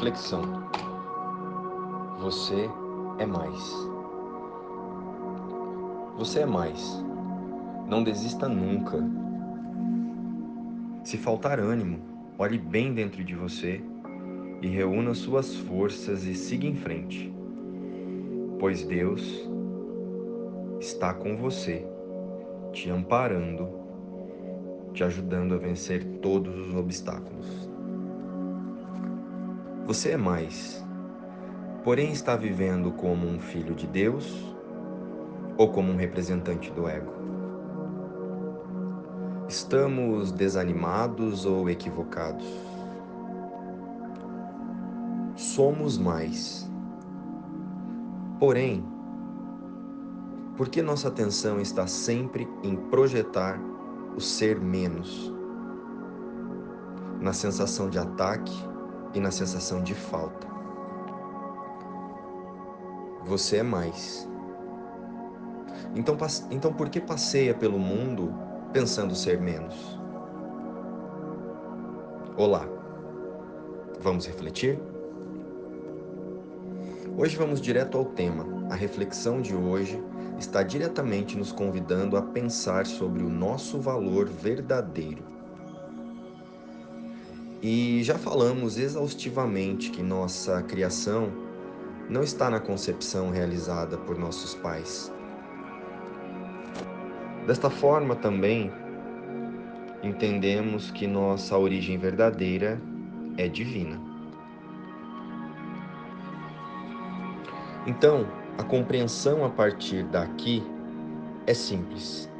Reflexão. Você é mais. Você é mais. Não desista nunca. Se faltar ânimo, olhe bem dentro de você e reúna suas forças e siga em frente. Pois Deus está com você, te amparando, te ajudando a vencer todos os obstáculos. Você é mais, porém está vivendo como um filho de Deus ou como um representante do ego? Estamos desanimados ou equivocados? Somos mais. Porém, por que nossa atenção está sempre em projetar o ser menos? Na sensação de ataque e na sensação de falta. Você é mais. Então, então por que passeia pelo mundo pensando ser menos? Olá, vamos refletir? Hoje vamos direto ao tema. A reflexão de hoje está diretamente nos convidando a pensar sobre o nosso valor verdadeiro e já falamos exaustivamente que nossa criação não está na concepção realizada por nossos pais. Desta forma também entendemos que nossa origem verdadeira é divina. Então, a compreensão a partir daqui é simples.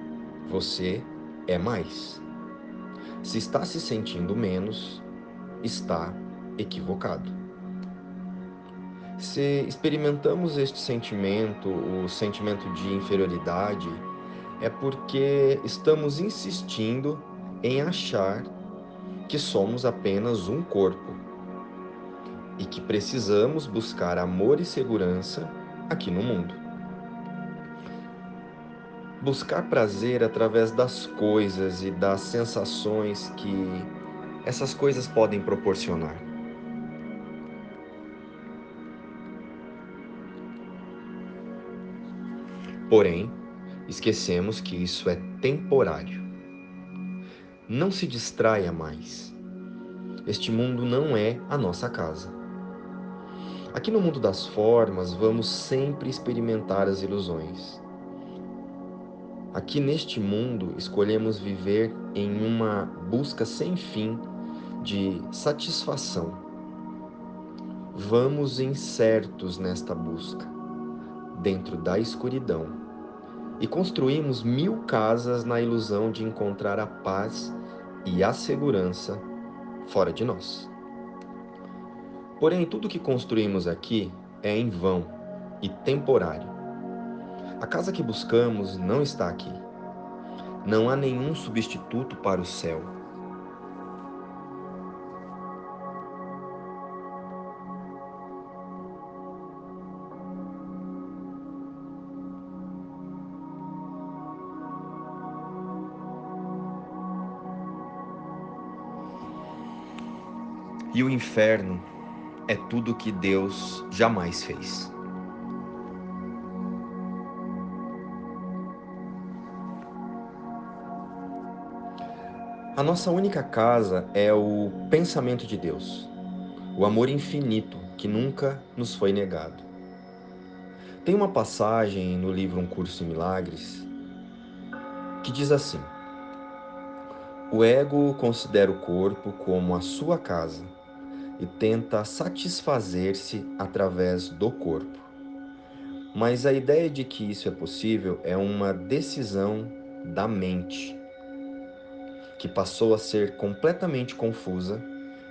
Você é mais. Se está se sentindo menos, está equivocado. Se experimentamos este sentimento, o sentimento de inferioridade, é porque estamos insistindo em achar que somos apenas um corpo e que precisamos buscar amor e segurança aqui no mundo. Buscar prazer através das coisas e das sensações que essas coisas podem proporcionar. Porém, esquecemos que isso é temporário. Não se distraia mais. Este mundo não é a nossa casa. Aqui no mundo das formas, vamos sempre experimentar as ilusões. Aqui neste mundo, escolhemos viver em uma busca sem fim de satisfação. Vamos incertos nesta busca, dentro da escuridão, e construímos mil casas na ilusão de encontrar a paz e a segurança fora de nós. Porém, tudo que construímos aqui é em vão e temporário. A casa que buscamos não está aqui. Não há nenhum substituto para o céu E o inferno é tudo que Deus jamais fez. A nossa única casa é o pensamento de Deus, o amor infinito que nunca nos foi negado. Tem uma passagem no livro Um Curso em Milagres que diz assim: O ego considera o corpo como a sua casa e tenta satisfazer-se através do corpo. Mas a ideia de que isso é possível é uma decisão da mente, que passou a ser completamente confusa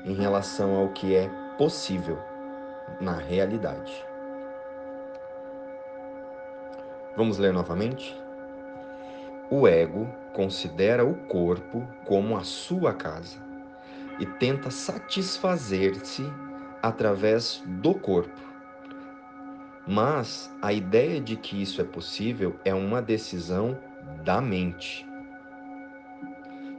em relação ao que é possível na realidade. Vamos ler novamente? O ego considera o corpo como a sua casa e tenta satisfazer-se através do corpo. Mas a ideia de que isso é possível é uma decisão da mente,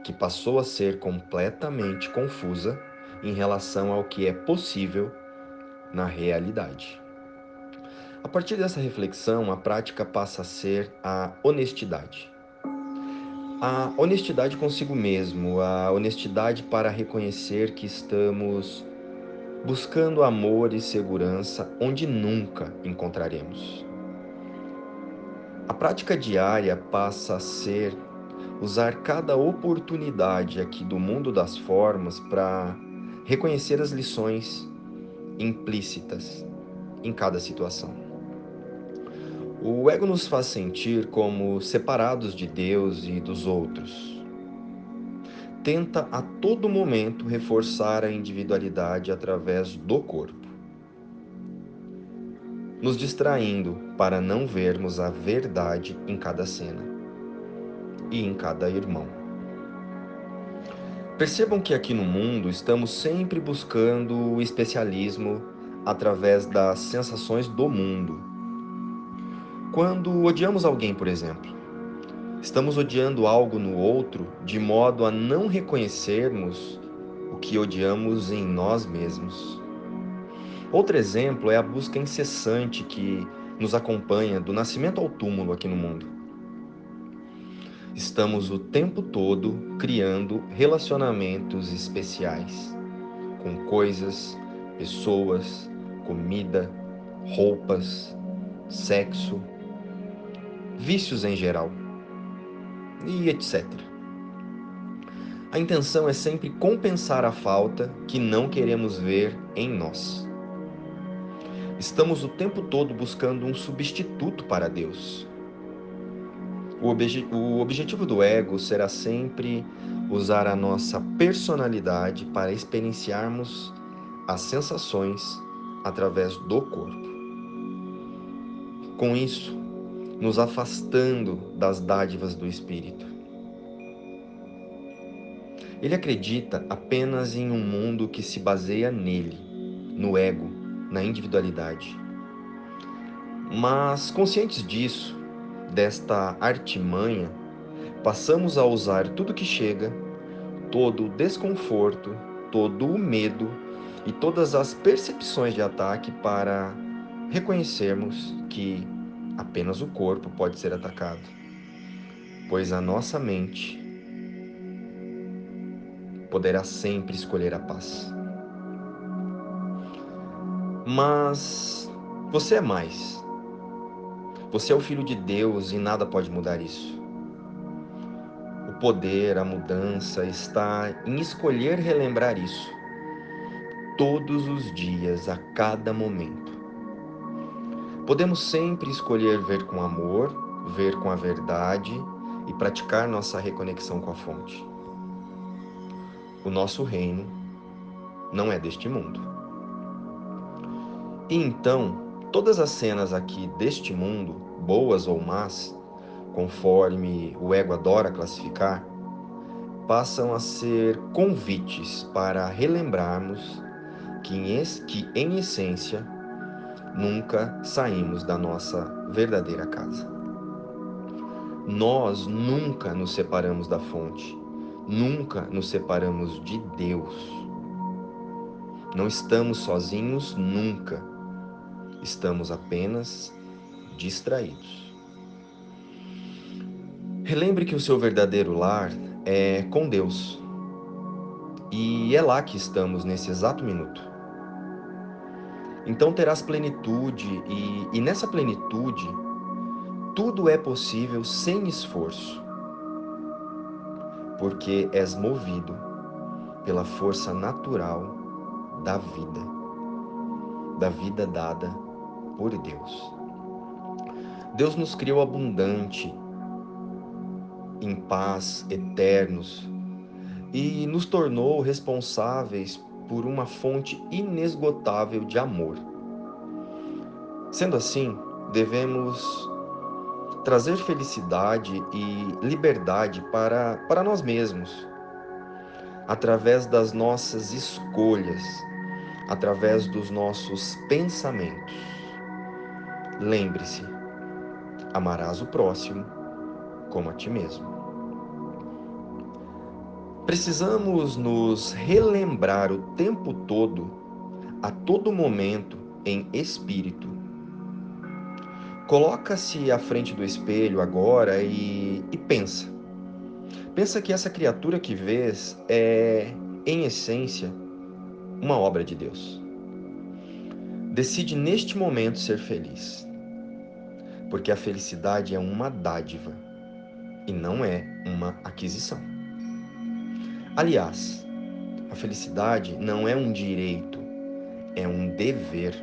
que passou a ser completamente confusa em relação ao que é possível na realidade. A partir dessa reflexão, a prática passa a ser a honestidade. A honestidade consigo mesmo, a honestidade para reconhecer que estamos buscando amor e segurança onde nunca encontraremos. A prática diária passa a ser usar cada oportunidade aqui do mundo das formas para reconhecer as lições implícitas em cada situação. O ego nos faz sentir como separados de Deus e dos outros. Tenta a todo momento reforçar a individualidade através do corpo, nos distraindo para não vermos a verdade em cada cena e em cada irmão. Percebam que aqui no mundo estamos sempre buscando o especialismo através das sensações do mundo. Quando odiamos alguém, por exemplo, estamos odiando algo no outro de modo a não reconhecermos o que odiamos em nós mesmos. Outro exemplo é a busca incessante que nos acompanha do nascimento ao túmulo aqui no mundo. Estamos o tempo todo criando relacionamentos especiais com coisas, pessoas, comida, roupas, sexo, vícios em geral e etc. A intenção é sempre compensar a falta que não queremos ver em nós. Estamos o tempo todo buscando um substituto para Deus, o, obje o objetivo do ego será sempre usar a nossa personalidade para experienciarmos as sensações através do corpo. Com isso, nos afastando das dádivas do espírito. Ele acredita apenas em um mundo que se baseia nele, no ego, na individualidade. Mas conscientes disso, desta artimanha, passamos a usar tudo que chega, todo o desconforto, todo o medo e todas as percepções de ataque para reconhecermos que apenas o corpo pode ser atacado, pois a nossa mente poderá sempre escolher a paz. Mas você é mais você é o filho de Deus e nada pode mudar isso. O poder, a mudança está em escolher relembrar isso todos os dias, a cada momento. Podemos sempre escolher ver com amor, ver com a verdade e praticar nossa reconexão com a fonte. O nosso reino não é deste mundo. E então, Todas as cenas aqui deste mundo, boas ou más, conforme o ego adora classificar, passam a ser convites para relembrarmos que em, essência, nunca saímos da nossa verdadeira casa. Nós nunca nos separamos da fonte, nunca nos separamos de Deus. Não estamos sozinhos nunca estamos apenas distraídos. Relembre que o seu verdadeiro lar é com Deus. E é lá que estamos nesse exato minuto. Então terás plenitude, e, e nessa plenitude, tudo é possível sem esforço, porque és movido pela força natural da vida, da vida dada por Deus. Deus nos criou abundante, em paz, eternos, e nos tornou responsáveis por uma fonte inesgotável de amor. Sendo assim, devemos trazer felicidade e liberdade para, para nós mesmos, através das nossas escolhas, através dos nossos pensamentos. Lembre-se: amarás o próximo como a ti mesmo. Precisamos nos relembrar o tempo todo, a todo momento, em espírito. Coloca-se à frente do espelho agora e, e pensa. Pensa que essa criatura que vês é, em essência, uma obra de Deus. Decide neste momento ser feliz, porque a felicidade é uma dádiva e não é uma aquisição. Aliás, a felicidade não é um direito, é um dever.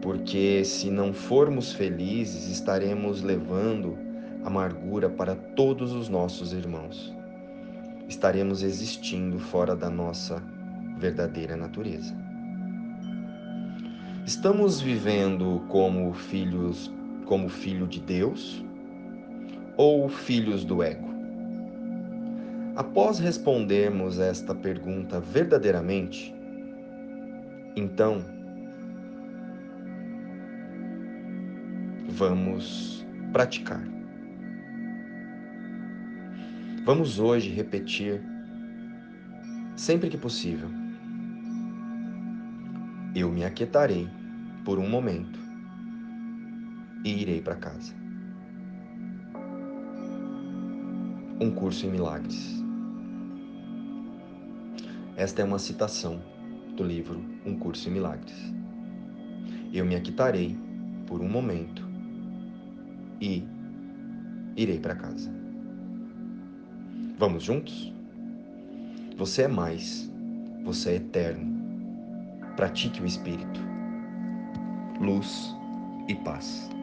Porque se não formos felizes, estaremos levando amargura para todos os nossos irmãos. Estaremos existindo fora da nossa verdadeira natureza. Estamos vivendo como filhos, como filho de Deus ou filhos do ego? Após respondermos esta pergunta verdadeiramente, então vamos praticar. Vamos hoje repetir, sempre que possível, eu me aquietarei por um momento e irei para casa. Um curso em milagres. Esta é uma citação do livro Um Curso em Milagres. Eu me aquitarei por um momento e irei para casa. Vamos juntos? Você é mais, você é eterno. Pratique o espírito. Luz e paz.